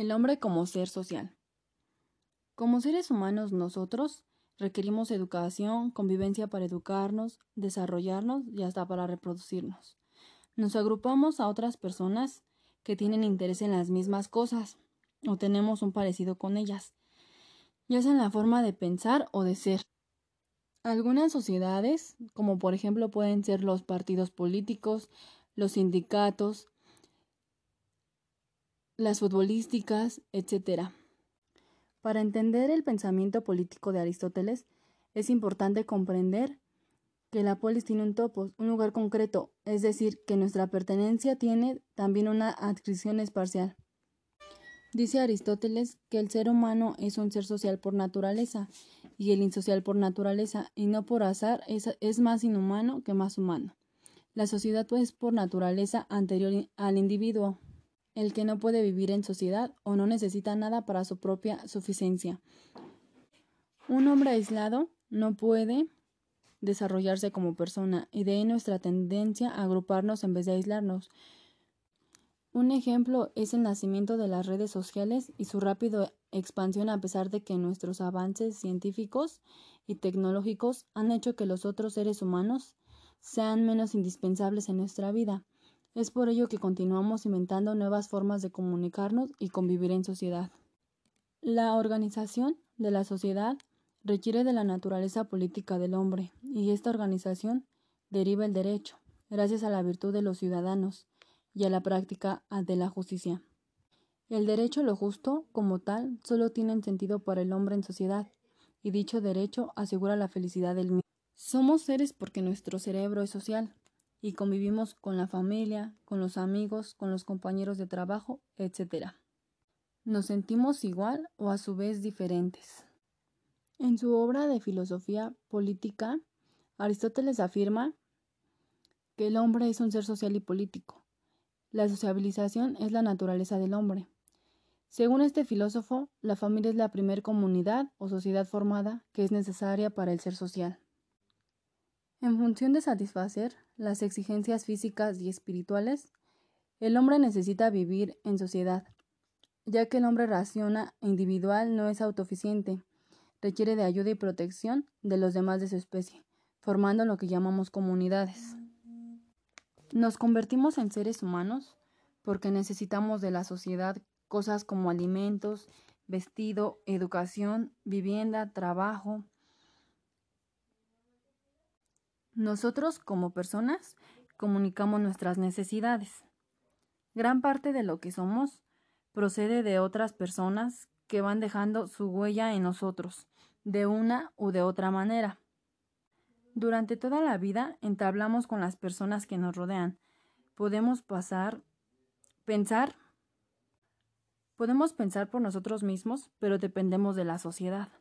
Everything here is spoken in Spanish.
El hombre como ser social. Como seres humanos nosotros requerimos educación, convivencia para educarnos, desarrollarnos y hasta para reproducirnos. Nos agrupamos a otras personas que tienen interés en las mismas cosas o tenemos un parecido con ellas, ya sea en la forma de pensar o de ser. Algunas sociedades, como por ejemplo pueden ser los partidos políticos, los sindicatos, las futbolísticas, etc. Para entender el pensamiento político de Aristóteles, es importante comprender que la polis tiene un topos, un lugar concreto, es decir, que nuestra pertenencia tiene también una adscripción espacial. Dice Aristóteles que el ser humano es un ser social por naturaleza y el insocial por naturaleza y no por azar es, es más inhumano que más humano. La sociedad pues por naturaleza anterior al individuo el que no puede vivir en sociedad o no necesita nada para su propia suficiencia. Un hombre aislado no puede desarrollarse como persona y de ahí nuestra tendencia a agruparnos en vez de aislarnos. Un ejemplo es el nacimiento de las redes sociales y su rápida expansión a pesar de que nuestros avances científicos y tecnológicos han hecho que los otros seres humanos sean menos indispensables en nuestra vida. Es por ello que continuamos inventando nuevas formas de comunicarnos y convivir en sociedad. La organización de la sociedad requiere de la naturaleza política del hombre, y esta organización deriva el derecho, gracias a la virtud de los ciudadanos y a la práctica de la justicia. El derecho lo justo, como tal, solo tiene sentido para el hombre en sociedad, y dicho derecho asegura la felicidad del mismo. Somos seres porque nuestro cerebro es social, y convivimos con la familia, con los amigos, con los compañeros de trabajo, etc. Nos sentimos igual o a su vez diferentes. En su obra de filosofía política, Aristóteles afirma que el hombre es un ser social y político. La sociabilización es la naturaleza del hombre. Según este filósofo, la familia es la primer comunidad o sociedad formada que es necesaria para el ser social. En función de satisfacer las exigencias físicas y espirituales, el hombre necesita vivir en sociedad, ya que el hombre raciona individual no es autoficiente, requiere de ayuda y protección de los demás de su especie, formando lo que llamamos comunidades. Nos convertimos en seres humanos porque necesitamos de la sociedad cosas como alimentos, vestido, educación, vivienda, trabajo, Nosotros, como personas, comunicamos nuestras necesidades. Gran parte de lo que somos procede de otras personas que van dejando su huella en nosotros, de una u de otra manera. Durante toda la vida entablamos con las personas que nos rodean. Podemos pasar, pensar, podemos pensar por nosotros mismos, pero dependemos de la sociedad.